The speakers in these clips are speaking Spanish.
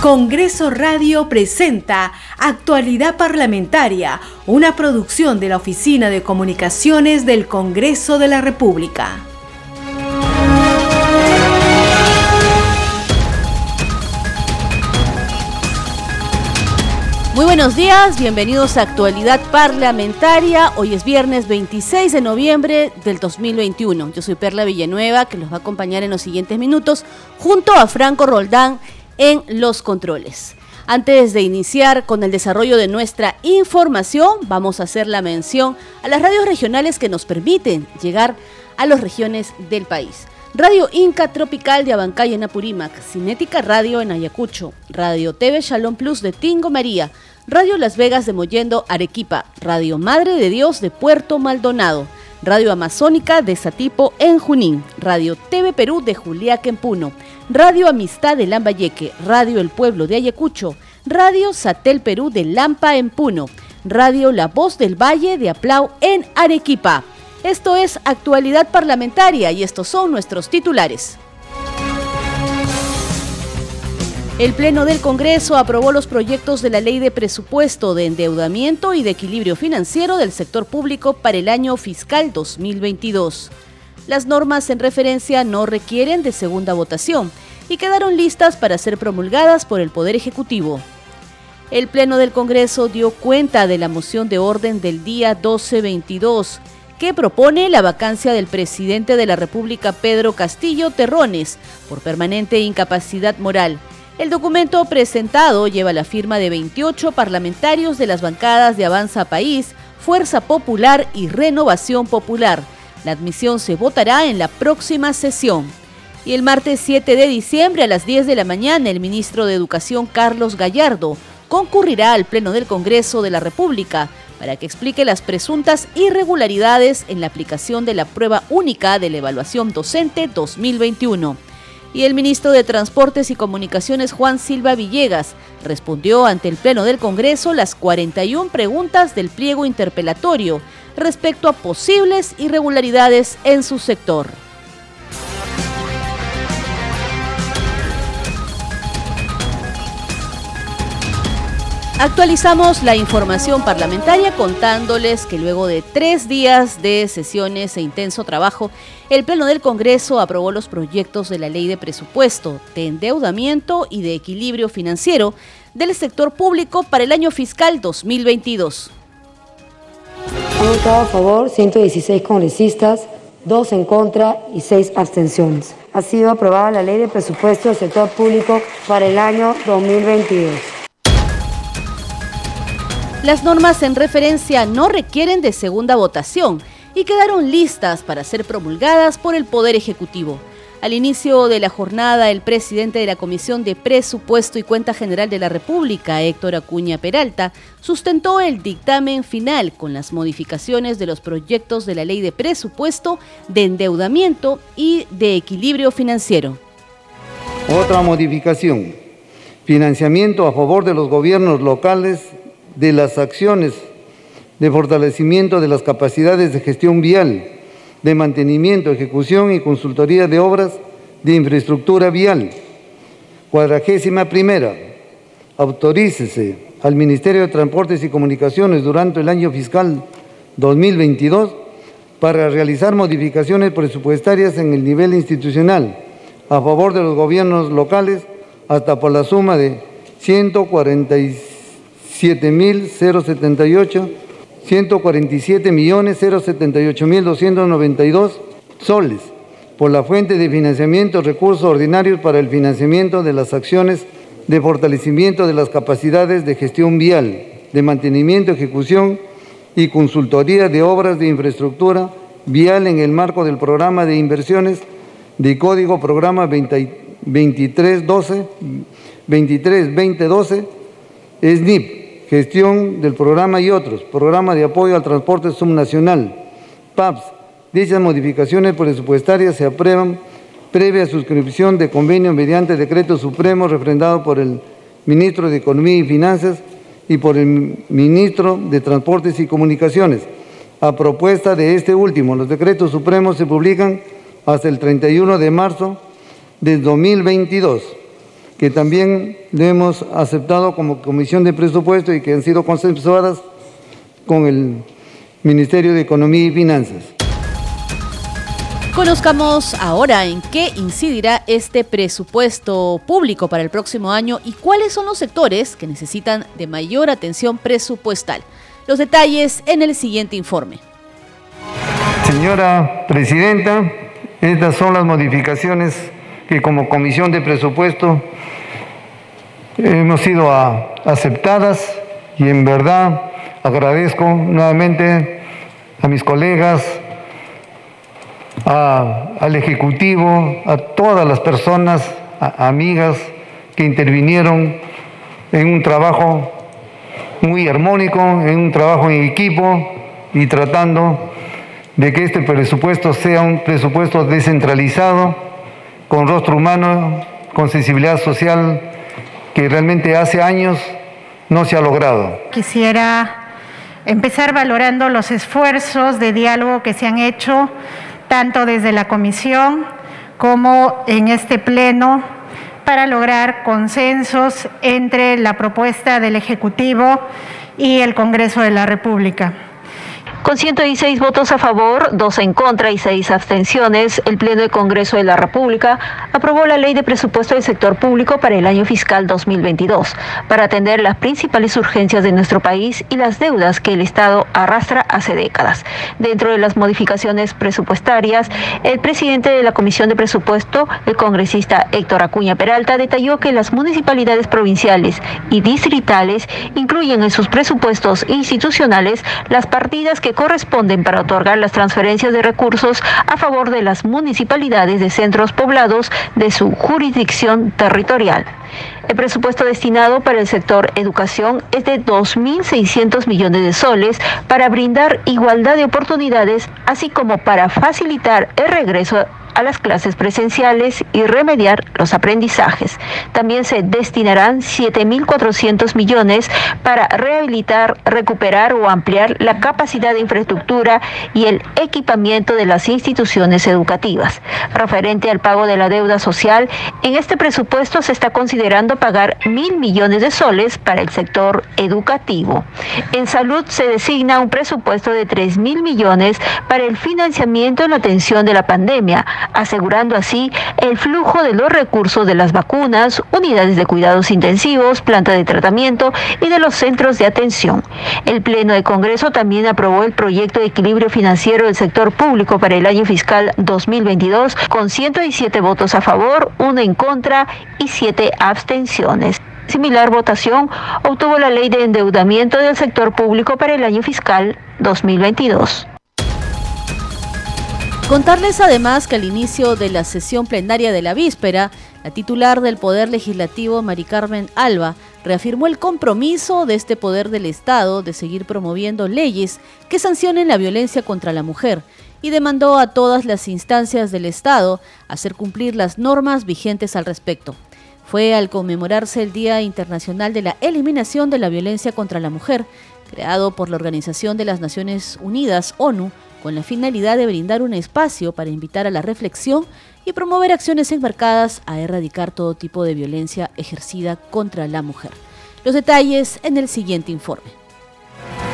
Congreso Radio presenta Actualidad Parlamentaria, una producción de la Oficina de Comunicaciones del Congreso de la República. Muy buenos días, bienvenidos a Actualidad Parlamentaria. Hoy es viernes 26 de noviembre del 2021. Yo soy Perla Villanueva, que los va a acompañar en los siguientes minutos, junto a Franco Roldán en los controles. Antes de iniciar con el desarrollo de nuestra información, vamos a hacer la mención a las radios regionales que nos permiten llegar a las regiones del país. Radio Inca Tropical de Abancay en Apurímac, Cinética Radio en Ayacucho, Radio TV Shalom Plus de Tingo María, Radio Las Vegas de Mollendo Arequipa, Radio Madre de Dios de Puerto Maldonado, Radio Amazónica de Satipo en Junín, Radio TV Perú de Juliaca en Puno, Radio Amistad de Lambayeque, Radio El Pueblo de Ayacucho, Radio Satel Perú de Lampa en Puno, Radio La Voz del Valle de Aplau en Arequipa. Esto es actualidad parlamentaria y estos son nuestros titulares. El Pleno del Congreso aprobó los proyectos de la Ley de Presupuesto de Endeudamiento y de Equilibrio Financiero del Sector Público para el año fiscal 2022. Las normas en referencia no requieren de segunda votación y quedaron listas para ser promulgadas por el Poder Ejecutivo. El Pleno del Congreso dio cuenta de la moción de orden del día 1222 que propone la vacancia del presidente de la República Pedro Castillo Terrones por permanente incapacidad moral el documento presentado lleva la firma de 28 parlamentarios de las bancadas de Avanza País, Fuerza Popular y Renovación Popular. La admisión se votará en la próxima sesión. Y el martes 7 de diciembre a las 10 de la mañana el ministro de Educación Carlos Gallardo concurrirá al Pleno del Congreso de la República para que explique las presuntas irregularidades en la aplicación de la prueba única de la evaluación docente 2021 y el ministro de Transportes y Comunicaciones Juan Silva Villegas respondió ante el Pleno del Congreso las 41 preguntas del pliego interpelatorio respecto a posibles irregularidades en su sector. Actualizamos la información parlamentaria contándoles que luego de tres días de sesiones e intenso trabajo, el Pleno del Congreso aprobó los proyectos de la Ley de Presupuesto, de Endeudamiento y de Equilibrio Financiero del sector público para el año fiscal 2022. Han votado a favor 116 congresistas, 2 en contra y 6 abstenciones. Ha sido aprobada la Ley de Presupuesto del sector público para el año 2022. Las normas en referencia no requieren de segunda votación y quedaron listas para ser promulgadas por el Poder Ejecutivo. Al inicio de la jornada, el presidente de la Comisión de Presupuesto y Cuenta General de la República, Héctor Acuña Peralta, sustentó el dictamen final con las modificaciones de los proyectos de la Ley de Presupuesto, de Endeudamiento y de Equilibrio Financiero. Otra modificación. Financiamiento a favor de los gobiernos locales de las acciones de fortalecimiento de las capacidades de gestión vial, de mantenimiento, ejecución y consultoría de obras de infraestructura vial. Cuadragésima primera, autorícese al Ministerio de Transportes y Comunicaciones durante el año fiscal 2022 para realizar modificaciones presupuestarias en el nivel institucional a favor de los gobiernos locales hasta por la suma de 146 7.078, 147.078.292 soles por la fuente de financiamiento recursos ordinarios para el financiamiento de las acciones de fortalecimiento de las capacidades de gestión vial, de mantenimiento, ejecución y consultoría de obras de infraestructura vial en el marco del programa de inversiones de código programa 2312 232012 SNIP gestión del programa y otros, programa de apoyo al transporte subnacional, PAPS. Dichas modificaciones presupuestarias se aprueban previa suscripción de convenio mediante decreto supremo refrendado por el ministro de Economía y Finanzas y por el ministro de Transportes y Comunicaciones. A propuesta de este último, los decretos supremos se publican hasta el 31 de marzo de 2022. Que también le hemos aceptado como Comisión de Presupuesto y que han sido consensuadas con el Ministerio de Economía y Finanzas. Conozcamos ahora en qué incidirá este presupuesto público para el próximo año y cuáles son los sectores que necesitan de mayor atención presupuestal. Los detalles en el siguiente informe. Señora Presidenta, estas son las modificaciones que como Comisión de Presupuesto hemos sido aceptadas y en verdad agradezco nuevamente a mis colegas, al Ejecutivo, a todas las personas, amigas que intervinieron en un trabajo muy armónico, en un trabajo en equipo y tratando de que este presupuesto sea un presupuesto descentralizado, con rostro humano, con sensibilidad social, que realmente hace años no se ha logrado. Quisiera empezar valorando los esfuerzos de diálogo que se han hecho tanto desde la comisión como en este pleno para lograr consensos entre la propuesta del Ejecutivo y el Congreso de la República. Con 116 votos a favor, dos en contra y seis abstenciones, el Pleno del Congreso de la República aprobó la Ley de Presupuesto del Sector Público para el año fiscal 2022, para atender las principales urgencias de nuestro país y las deudas que el Estado arrastra hace décadas. Dentro de las modificaciones presupuestarias, el presidente de la Comisión de Presupuesto, el congresista Héctor Acuña Peralta, detalló que las municipalidades provinciales y distritales incluyen en sus presupuestos institucionales las partidas que corresponden para otorgar las transferencias de recursos a favor de las municipalidades de centros poblados de su jurisdicción territorial. El presupuesto destinado para el sector educación es de 2.600 millones de soles para brindar igualdad de oportunidades, así como para facilitar el regreso a las clases presenciales y remediar los aprendizajes. También se destinarán 7.400 millones para rehabilitar, recuperar o ampliar la capacidad de infraestructura y el equipamiento de las instituciones educativas. Referente al pago de la deuda social, en este presupuesto se está considerando pagar mil millones de soles para el sector educativo. En salud se designa un presupuesto de 3 mil millones para el financiamiento en la atención de la pandemia, asegurando así el flujo de los recursos de las vacunas, unidades de cuidados intensivos, planta de tratamiento y de los centros de atención. El Pleno de Congreso también aprobó el proyecto de equilibrio financiero del sector público para el año fiscal 2022 con 117 votos a favor, uno en contra y siete abstenciones. Similar votación obtuvo la ley de endeudamiento del sector público para el año fiscal 2022. Contarles además que al inicio de la sesión plenaria de la víspera, la titular del Poder Legislativo, Mari Carmen Alba, reafirmó el compromiso de este poder del Estado de seguir promoviendo leyes que sancionen la violencia contra la mujer y demandó a todas las instancias del Estado hacer cumplir las normas vigentes al respecto. Fue al conmemorarse el Día Internacional de la Eliminación de la Violencia contra la Mujer, creado por la Organización de las Naciones Unidas, ONU, con la finalidad de brindar un espacio para invitar a la reflexión y promover acciones enmarcadas a erradicar todo tipo de violencia ejercida contra la mujer. Los detalles en el siguiente informe.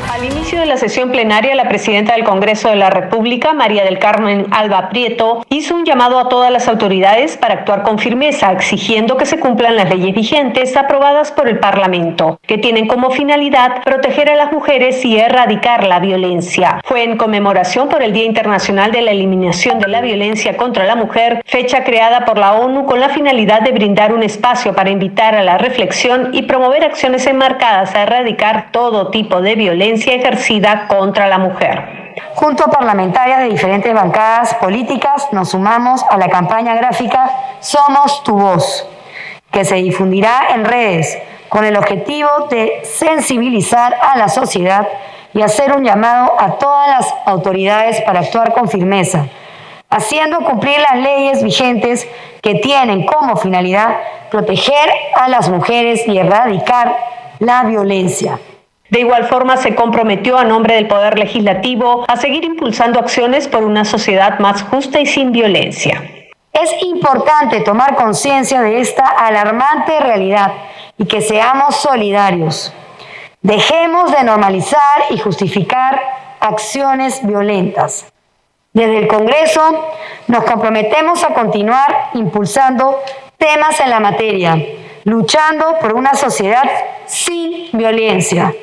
Al inicio de la sesión plenaria, la presidenta del Congreso de la República, María del Carmen Alba Prieto, hizo un llamado a todas las autoridades para actuar con firmeza, exigiendo que se cumplan las leyes vigentes aprobadas por el Parlamento, que tienen como finalidad proteger a las mujeres y erradicar la violencia. Fue en conmemoración por el Día Internacional de la Eliminación de la Violencia contra la Mujer, fecha creada por la ONU con la finalidad de brindar un espacio para invitar a la reflexión y promover acciones enmarcadas a erradicar todo tipo de violencia ejercida contra la mujer. Junto a parlamentarias de diferentes bancadas políticas, nos sumamos a la campaña gráfica Somos tu voz, que se difundirá en redes con el objetivo de sensibilizar a la sociedad y hacer un llamado a todas las autoridades para actuar con firmeza, haciendo cumplir las leyes vigentes que tienen como finalidad proteger a las mujeres y erradicar la violencia. De igual forma, se comprometió a nombre del Poder Legislativo a seguir impulsando acciones por una sociedad más justa y sin violencia. Es importante tomar conciencia de esta alarmante realidad y que seamos solidarios. Dejemos de normalizar y justificar acciones violentas. Desde el Congreso nos comprometemos a continuar impulsando temas en la materia, luchando por una sociedad sin violencia.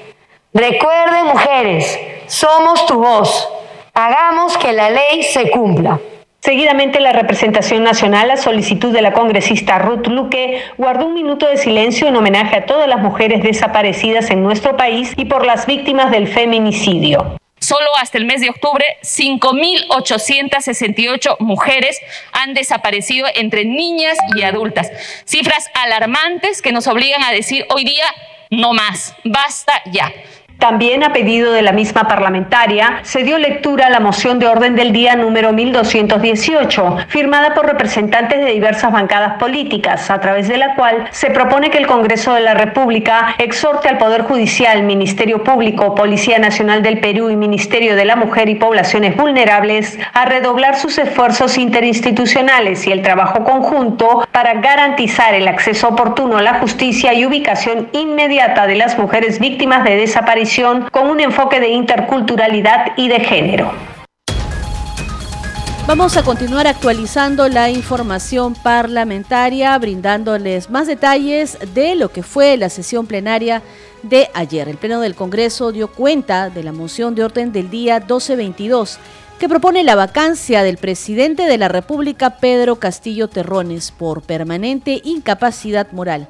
Recuerden, mujeres, somos tu voz. Hagamos que la ley se cumpla. Seguidamente, la representación nacional, a solicitud de la congresista Ruth Luque, guardó un minuto de silencio en homenaje a todas las mujeres desaparecidas en nuestro país y por las víctimas del feminicidio. Solo hasta el mes de octubre, 5.868 mujeres han desaparecido entre niñas y adultas. Cifras alarmantes que nos obligan a decir hoy día, no más, basta ya. También a pedido de la misma parlamentaria, se dio lectura a la moción de orden del día número 1218, firmada por representantes de diversas bancadas políticas, a través de la cual se propone que el Congreso de la República exhorte al Poder Judicial, Ministerio Público, Policía Nacional del Perú y Ministerio de la Mujer y Poblaciones Vulnerables a redoblar sus esfuerzos interinstitucionales y el trabajo conjunto para garantizar el acceso oportuno a la justicia y ubicación inmediata de las mujeres víctimas de desaparición con un enfoque de interculturalidad y de género. Vamos a continuar actualizando la información parlamentaria, brindándoles más detalles de lo que fue la sesión plenaria de ayer. El Pleno del Congreso dio cuenta de la moción de orden del día 1222 que propone la vacancia del presidente de la República, Pedro Castillo Terrones, por permanente incapacidad moral.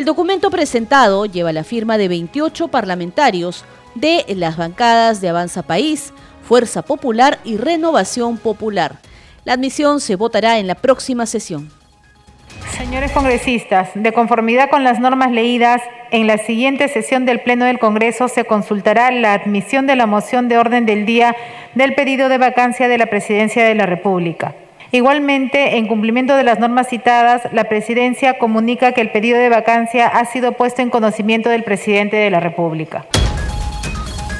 El documento presentado lleva la firma de 28 parlamentarios de las bancadas de Avanza País, Fuerza Popular y Renovación Popular. La admisión se votará en la próxima sesión. Señores congresistas, de conformidad con las normas leídas, en la siguiente sesión del Pleno del Congreso se consultará la admisión de la moción de orden del día del pedido de vacancia de la Presidencia de la República. Igualmente, en cumplimiento de las normas citadas, la Presidencia comunica que el pedido de vacancia ha sido puesto en conocimiento del presidente de la República.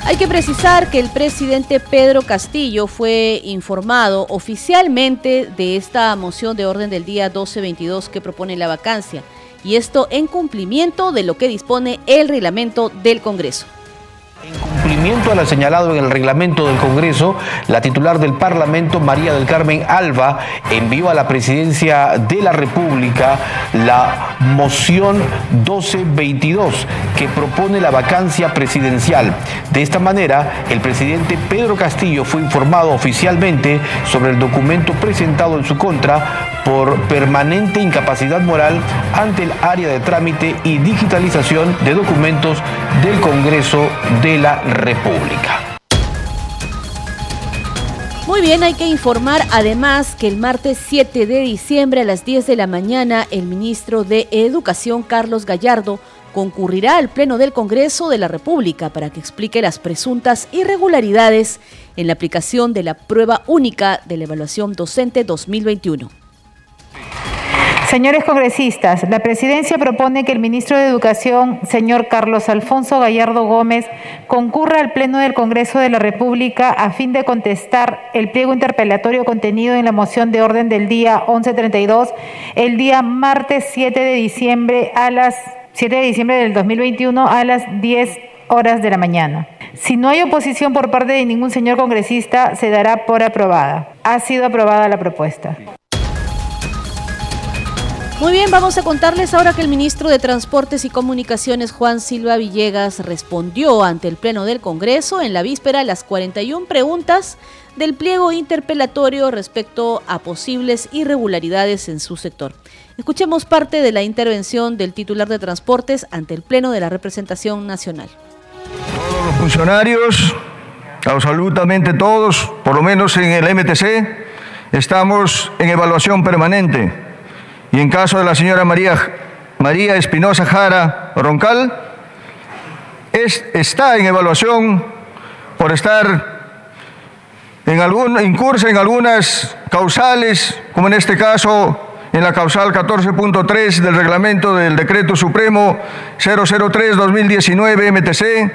Hay que precisar que el presidente Pedro Castillo fue informado oficialmente de esta moción de orden del día 1222 que propone la vacancia, y esto en cumplimiento de lo que dispone el reglamento del Congreso. En cumplimiento a lo señalado en el reglamento del Congreso, la titular del Parlamento, María del Carmen Alba, envió a la Presidencia de la República la moción 1222 que propone la vacancia presidencial. De esta manera, el presidente Pedro Castillo fue informado oficialmente sobre el documento presentado en su contra por permanente incapacidad moral ante el área de trámite y digitalización de documentos del Congreso de la República. Muy bien, hay que informar además que el martes 7 de diciembre a las 10 de la mañana el ministro de Educación, Carlos Gallardo, concurrirá al Pleno del Congreso de la República para que explique las presuntas irregularidades en la aplicación de la prueba única de la evaluación docente 2021. Señores congresistas, la presidencia propone que el ministro de Educación, señor Carlos Alfonso Gallardo Gómez, concurra al Pleno del Congreso de la República a fin de contestar el pliego interpelatorio contenido en la moción de orden del día 1132 el día martes 7 de diciembre a las 7 de diciembre del 2021 a las 10 horas de la mañana. Si no hay oposición por parte de ningún señor congresista, se dará por aprobada. Ha sido aprobada la propuesta. Muy bien, vamos a contarles ahora que el ministro de Transportes y Comunicaciones, Juan Silva Villegas, respondió ante el Pleno del Congreso en la víspera las 41 preguntas del pliego interpelatorio respecto a posibles irregularidades en su sector. Escuchemos parte de la intervención del titular de Transportes ante el Pleno de la Representación Nacional. Todos los funcionarios, absolutamente todos, por lo menos en el MTC, estamos en evaluación permanente y en caso de la señora María, María Espinosa Jara Roncal, es, está en evaluación por estar en algún, incursa en algunas causales, como en este caso en la causal 14.3 del reglamento del Decreto Supremo 003-2019 MTC,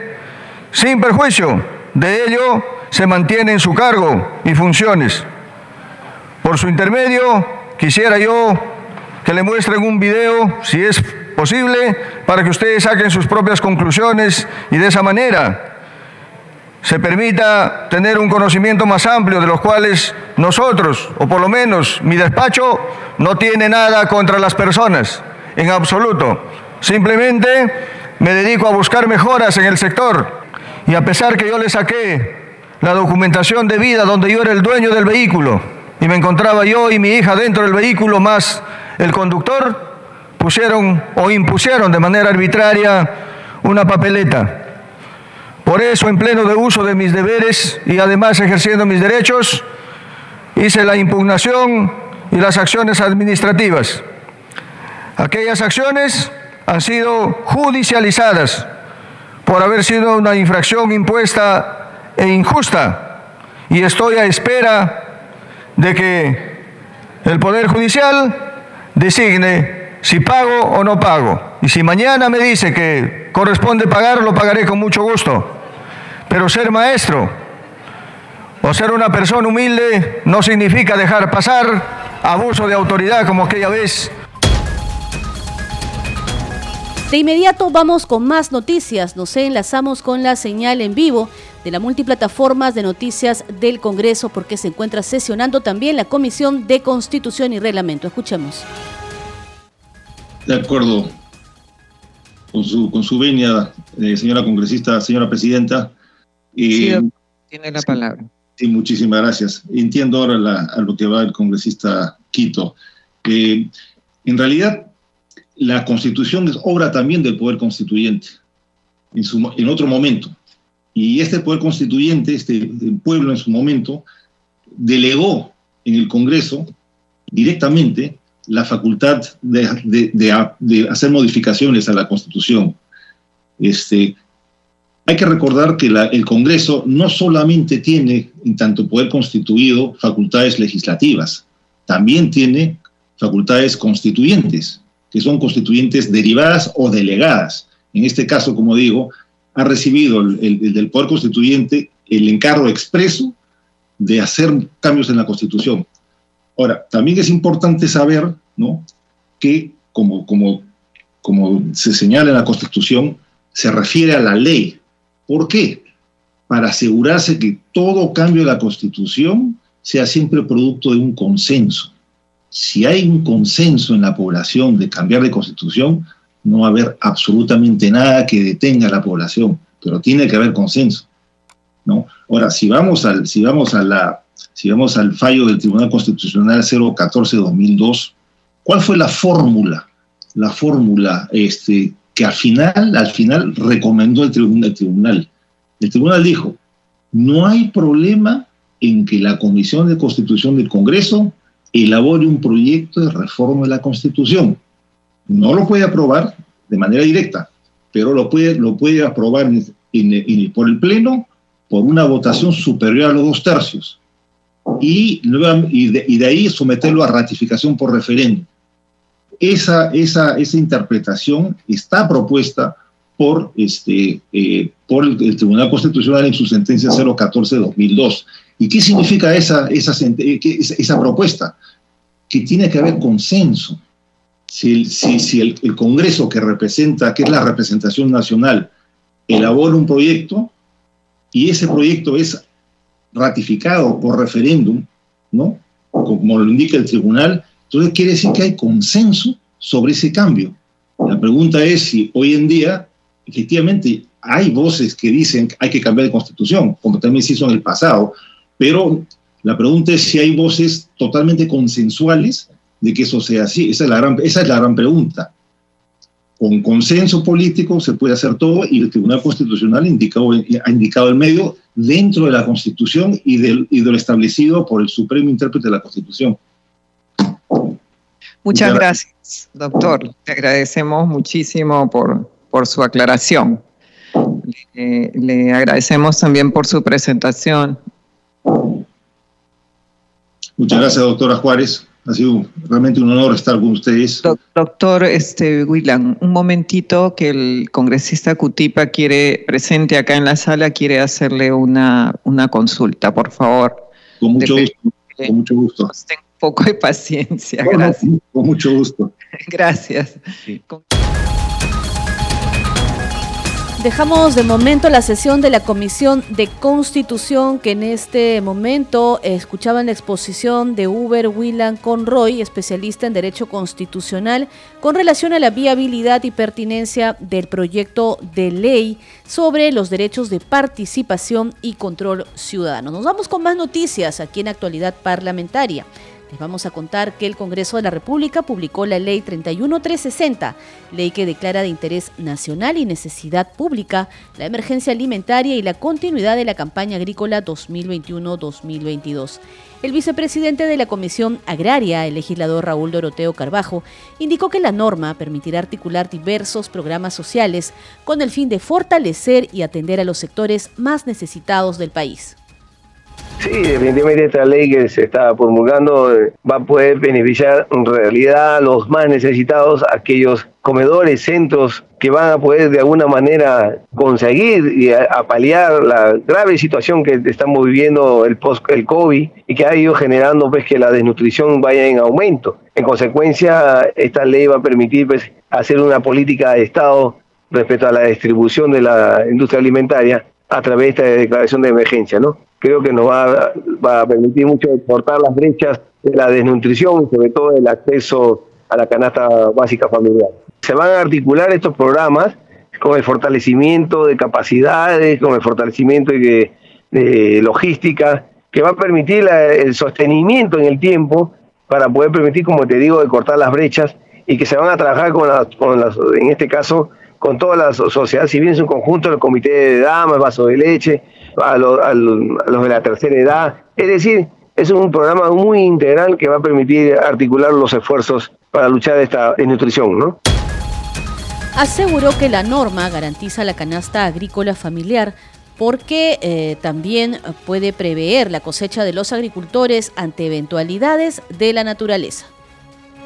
sin perjuicio de ello, se mantiene en su cargo y funciones. Por su intermedio, quisiera yo que le muestren un video, si es posible, para que ustedes saquen sus propias conclusiones y de esa manera se permita tener un conocimiento más amplio de los cuales nosotros, o por lo menos mi despacho, no tiene nada contra las personas, en absoluto. Simplemente me dedico a buscar mejoras en el sector y a pesar que yo le saqué la documentación de vida donde yo era el dueño del vehículo y me encontraba yo y mi hija dentro del vehículo más el conductor, pusieron o impusieron de manera arbitraria una papeleta por eso, en pleno de uso de mis deberes y además ejerciendo mis derechos, hice la impugnación y las acciones administrativas. Aquellas acciones han sido judicializadas por haber sido una infracción impuesta e injusta y estoy a espera de que el Poder Judicial designe si pago o no pago. Y si mañana me dice que corresponde pagar, lo pagaré con mucho gusto. Pero ser maestro o ser una persona humilde no significa dejar pasar abuso de autoridad como aquella vez. De inmediato vamos con más noticias. Nos enlazamos con la señal en vivo de la multiplataformas de noticias del Congreso porque se encuentra sesionando también la Comisión de Constitución y Reglamento. Escuchemos. De acuerdo con su, con su venia, eh, señora congresista, señora presidenta, sí, tiene la palabra. Sí, muchísimas gracias. Entiendo ahora a lo que va el congresista Quito. Eh, en realidad, la constitución es obra también del poder constituyente, en, su, en otro momento. Y este poder constituyente, este pueblo en su momento, delegó en el Congreso directamente la facultad de, de, hacer modificaciones a la Constitución. Este, hay que recordar que el Congreso no solamente tiene, en tanto poder constituido, facultades legislativas, también tiene facultades constituyentes, que son constituyentes derivadas o delegadas. En este caso, como digo, ha recibido el, del Poder Constituyente el encargo expreso de hacer cambios en la Constitución. Ahora, también es importante saber ¿no? que, como, como, como se señala en la Constitución, se refiere a la ley, ¿Por qué? Para asegurarse que todo cambio de la Constitución sea siempre producto de un consenso. Si hay un consenso en la población de cambiar de Constitución, no va a haber absolutamente nada que detenga a la población, pero tiene que haber consenso. ¿no? Ahora, si vamos al, si vamos a la, si vamos al fallo del Tribunal Constitucional 014-2002, ¿cuál fue la fórmula? La fórmula este, que al final, al final recomendó el tribunal, el tribunal. El tribunal dijo, no hay problema en que la Comisión de Constitución del Congreso elabore un proyecto de reforma de la Constitución. No lo puede aprobar de manera directa, pero lo puede, lo puede aprobar por el Pleno por una votación superior a los dos tercios. Y, y, de, y de ahí someterlo a ratificación por referéndum esa, esa, esa interpretación está propuesta por, este, eh, por el, Tribunal Constitucional en su sentencia 014-2002. ¿Y qué significa esa, esa, esa, propuesta? Que tiene que haber consenso. Si, el, Congreso que representa, que es la representación nacional, elabora un proyecto y ese proyecto es ratificado por referéndum, ¿no? Como lo indica el tribunal, entonces quiere decir que hay consenso sobre ese cambio. La pregunta es si hoy en día, efectivamente, hay voces que dicen que hay que cambiar de constitución, como también se hizo en el pasado, pero la pregunta es si hay voces totalmente consensuales de que eso sea así. Esa es la gran, esa es la gran pregunta. Con consenso político se puede hacer todo y el Tribunal Constitucional ha indicado el medio dentro de la Constitución y, del, y de lo establecido por el Supremo Intérprete de la Constitución. Muchas gracias, doctor. Le agradecemos muchísimo por, por su aclaración. Le, agradecemos también por su presentación. Muchas gracias, doctora Juárez. Ha sido realmente un honor estar con ustedes. doctor este, Willan, un momentito que el congresista Cutipa quiere, presente acá en la sala, quiere hacerle una, una consulta, por favor. Con mucho gusto. Con mucho gusto poco de paciencia. Gracias. Con mucho gusto. Gracias. Dejamos de momento la sesión de la Comisión de Constitución que en este momento escuchaban la exposición de Uber Willan Conroy, especialista en Derecho Constitucional, con relación a la viabilidad y pertinencia del proyecto de ley sobre los derechos de participación y control ciudadano. Nos vamos con más noticias aquí en Actualidad Parlamentaria. Les vamos a contar que el Congreso de la República publicó la Ley 31360, ley que declara de interés nacional y necesidad pública la emergencia alimentaria y la continuidad de la campaña agrícola 2021-2022. El vicepresidente de la Comisión Agraria, el legislador Raúl Doroteo Carbajo, indicó que la norma permitirá articular diversos programas sociales con el fin de fortalecer y atender a los sectores más necesitados del país. Sí, definitivamente esta ley que se está promulgando eh, va a poder beneficiar en realidad a los más necesitados, aquellos comedores, centros que van a poder de alguna manera conseguir y a, la grave situación que estamos viviendo el post el COVID y que ha ido generando pues que la desnutrición vaya en aumento. En consecuencia, esta ley va a permitir pues hacer una política de Estado respecto a la distribución de la industria alimentaria a través de esta declaración de emergencia, ¿no? Creo que nos va, a permitir mucho cortar las brechas de la desnutrición y sobre todo el acceso a la canasta básica familiar. Se van a articular estos programas con el fortalecimiento de capacidades, con el fortalecimiento de, logística, que va a permitir el sostenimiento en el tiempo para poder permitir, como te digo, de cortar las brechas y que se van a trabajar con, con las, en este caso, con toda la sociedad civil en su conjunto, el comité de damas, vaso de leche, a, los de la tercera edad. Es decir, es un programa muy integral que va a permitir articular los esfuerzos para luchar esta desnutrición, ¿no? Aseguró que la norma garantiza la canasta agrícola familiar porque eh, también puede prever la cosecha de los agricultores ante eventualidades de la naturaleza.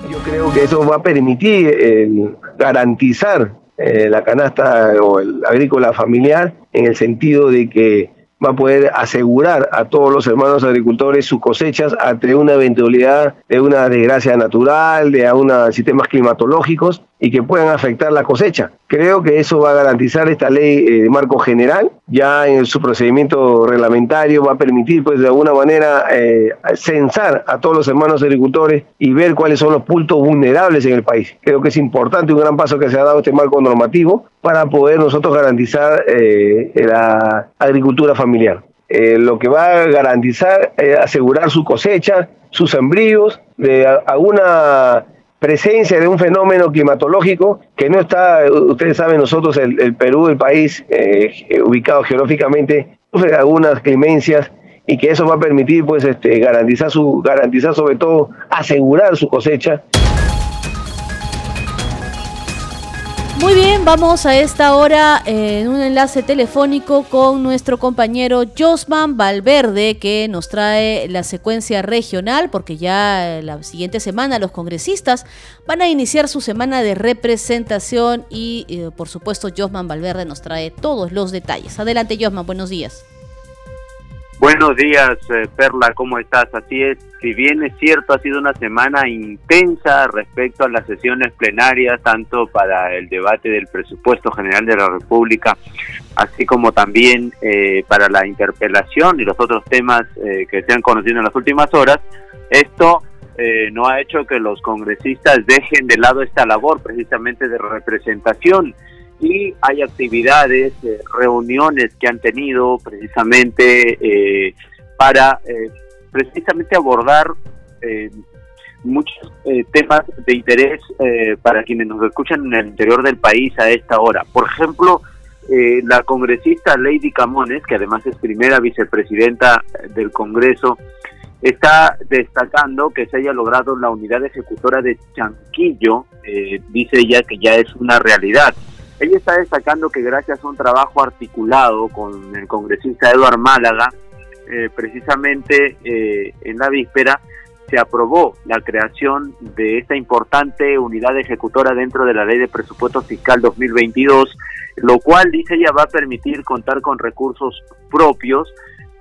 Yo creo que eso va a permitir eh, garantizar eh, la canasta o el agrícola familiar en el sentido de que va a poder asegurar a todos los hermanos agricultores sus cosechas ante una eventualidad de una desgracia natural, de unos sistemas climatológicos y que puedan afectar la cosecha. Creo que eso va a garantizar esta ley eh, de marco general, ya en su procedimiento reglamentario va a permitir pues de alguna manera eh, censar a todos los hermanos agricultores y ver cuáles son los puntos vulnerables en el país. Creo que es importante un gran paso que se ha dado este marco normativo para poder nosotros garantizar eh, la agricultura familiar. lo que va a garantizar asegurar su cosecha, sus sembríos, de alguna presencia de un fenómeno climatológico que no está, ustedes saben, nosotros, el, Perú, el país eh, ubicado geográficamente, sufre algunas clemencias y que eso va a permitir pues este, garantizar su garantizar sobre todo asegurar su cosecha Muy bien, vamos a esta hora en un enlace telefónico con nuestro compañero Josman Valverde, que nos trae la secuencia regional, porque ya la siguiente semana los congresistas van a iniciar su semana de representación y, eh, por supuesto, Josman Valverde nos trae todos los detalles. Adelante, Josman, buenos días. Buenos días, eh, Perla, ¿cómo estás? Así es, si bien es cierto, ha sido una semana intensa respecto a las sesiones plenarias, tanto para el debate del presupuesto general de la República, así como también eh, para la interpelación y los otros temas eh, que se han conocido en las últimas horas, esto no ha hecho que los congresistas dejen de lado esta labor precisamente de representación y hay actividades, eh, reuniones que han tenido precisamente eh, para eh, precisamente abordar muchos temas de interés para quienes nos escuchan en el interior del país a esta hora. Por ejemplo, la congresista Lady Camones, que además es primera vicepresidenta del Congreso, está destacando que se haya logrado la unidad ejecutora de Chanquillo, dice ella que ya es una realidad. Ella está destacando que gracias a un trabajo articulado con el congresista Eduard Málaga, eh, precisamente eh, en la víspera se aprobó la creación de esta importante unidad ejecutora dentro de la Ley de Presupuesto Fiscal 2022, lo cual, dice ella, va a permitir contar con recursos propios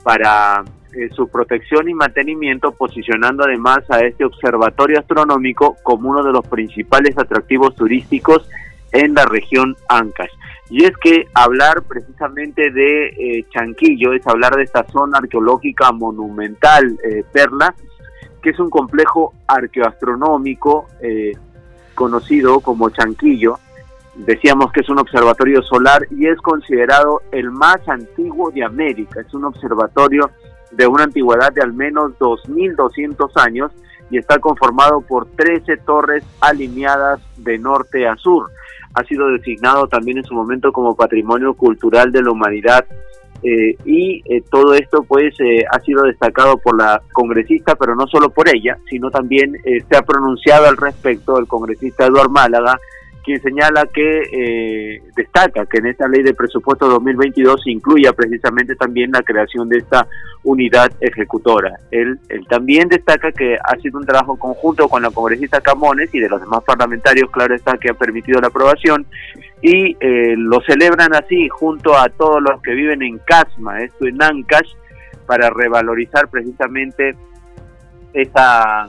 para eh, su protección y mantenimiento, posicionando además a este observatorio astronómico como uno de los principales atractivos turísticos en la región Ancash. Y es que hablar precisamente de eh, Chanquillo es hablar de esta zona arqueológica monumental, eh, Perla, que es un complejo arqueoastronómico conocido como Chanquillo, Decíamos que es un observatorio solar y es considerado el más antiguo de América. Es un observatorio de una antigüedad de al menos 2.200 años y está conformado por 13 torres alineadas de norte a sur. Ha sido designado también en su momento como Patrimonio Cultural de la Humanidad eh, y eh, todo esto pues eh, ha sido destacado por la congresista, pero no solo por ella, sino también se ha pronunciado al respecto el congresista Eduardo Málaga, quien señala que eh, destaca que en esta ley de presupuesto 2022 se incluya precisamente también la creación de esta unidad ejecutora. Él, él, también destaca que ha sido un trabajo conjunto con la congresista Camones y de los demás parlamentarios, claro está, que ha permitido la aprobación y eh, lo celebran así junto a todos los que viven en Casma, esto en Ancash, para revalorizar precisamente esa,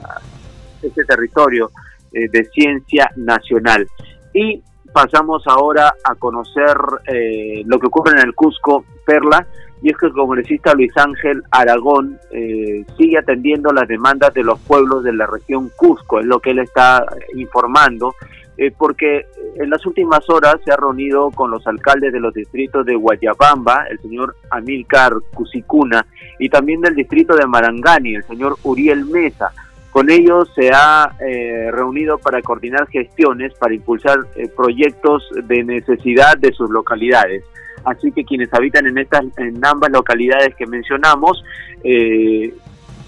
ese territorio eh, de ciencia nacional. Y pasamos ahora a conocer eh, lo que ocurre en el Cusco, Perla, y es que el congresista Luis Ángel Aragón eh, sigue atendiendo las demandas de los pueblos de la región Cusco, es lo que él está informando, eh, porque en las últimas horas se ha reunido con los alcaldes de los distritos de Guayabamba, el señor Amílcar Cusicuna, y también del distrito de Marangani, el señor Uriel Mesa, con ellos se ha eh, reunido para coordinar gestiones, para impulsar eh, proyectos de necesidad de sus localidades. Así que quienes habitan en estas, en ambas localidades que mencionamos, eh,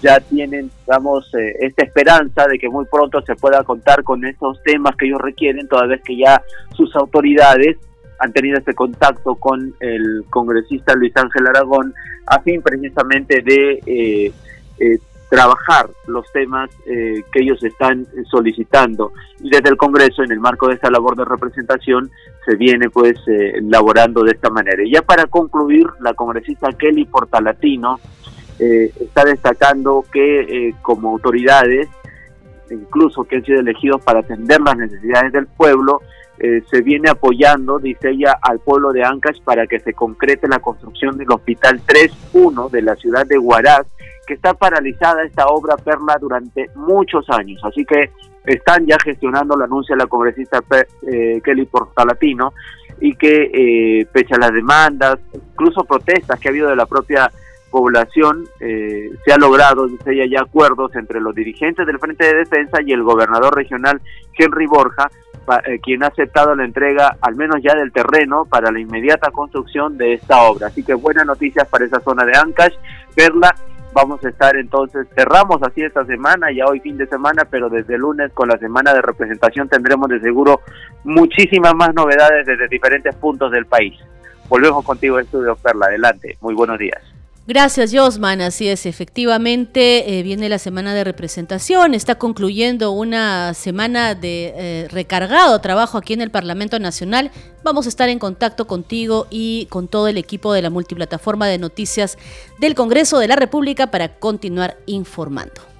ya tienen, digamos, esta esperanza de que muy pronto se pueda contar con estos temas que ellos requieren, toda vez que ya sus autoridades han tenido este contacto con el congresista Luis Ángel Aragón, a fin precisamente de trabajar los temas eh, que ellos están solicitando y desde el Congreso en el marco de esta labor de representación se viene pues eh, elaborando de esta manera. Y ya para concluir, la congresista Kelly Portalatino eh, está destacando que como autoridades, incluso que han sido elegidos para atender las necesidades del pueblo, se viene apoyando, dice ella, al pueblo de Ancash para que se concrete la construcción del Hospital 3.1 de la ciudad de Huaraz, que está paralizada esta obra Perla durante muchos años. Así que están ya gestionando, lo anuncia la congresista eh, Kelly Portalatino, y que eh, las demandas, incluso protestas que ha habido de la propia población, eh, se ha logrado, dice ya acuerdos entre los dirigentes del Frente de Defensa y el gobernador regional Henry Borja, eh, quien ha aceptado la entrega, al menos ya del terreno, para la inmediata construcción de esta obra. Así que buenas noticias para esa zona de Ancash, Perla Vamos a estar entonces, cerramos así esta semana, ya hoy fin de semana, pero desde lunes con la semana de representación tendremos de seguro muchísimas más novedades desde diferentes puntos del país. Volvemos contigo, Estudio Perla. Adelante. Muy buenos días. Gracias, Josman. Así es, efectivamente, eh, viene la semana de representación, está concluyendo una semana de eh, recargado trabajo aquí en el Parlamento Nacional. Vamos a estar en contacto contigo y con todo el equipo de la multiplataforma de noticias del Congreso de la República para continuar informando.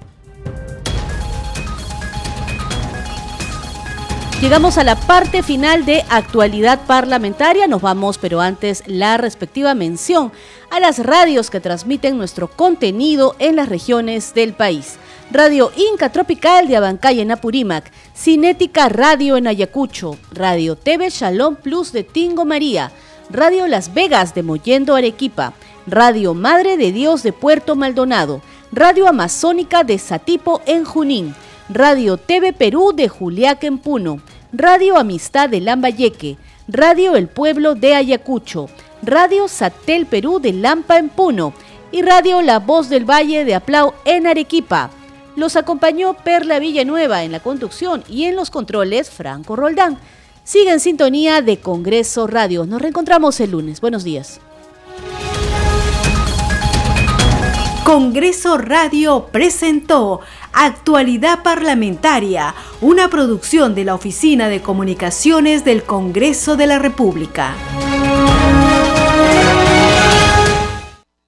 Llegamos a la parte final de actualidad parlamentaria. Nos vamos, pero antes la respectiva mención a las radios que transmiten nuestro contenido en las regiones del país. Radio Inca Tropical de Abancay en Apurímac, Cinética Radio en Ayacucho, Radio TV Shalom Plus de Tingo María, Radio Las Vegas de Mollendo Arequipa, Radio Madre de Dios de Puerto Maldonado, Radio Amazónica de Satipo en Junín, Radio TV Perú de Juliaca en Puno, Radio Amistad de Lambayeque, Radio El Pueblo de Ayacucho, Radio Satel Perú de Lampa en Puno y Radio La Voz del Valle de Aplau en Arequipa. Los acompañó Perla Villanueva en la conducción y en los controles Franco Roldán. Sigue en sintonía de Congreso Radio. Nos reencontramos el lunes. Buenos días. Congreso Radio presentó Actualidad Parlamentaria, una producción de la Oficina de Comunicaciones del Congreso de la República.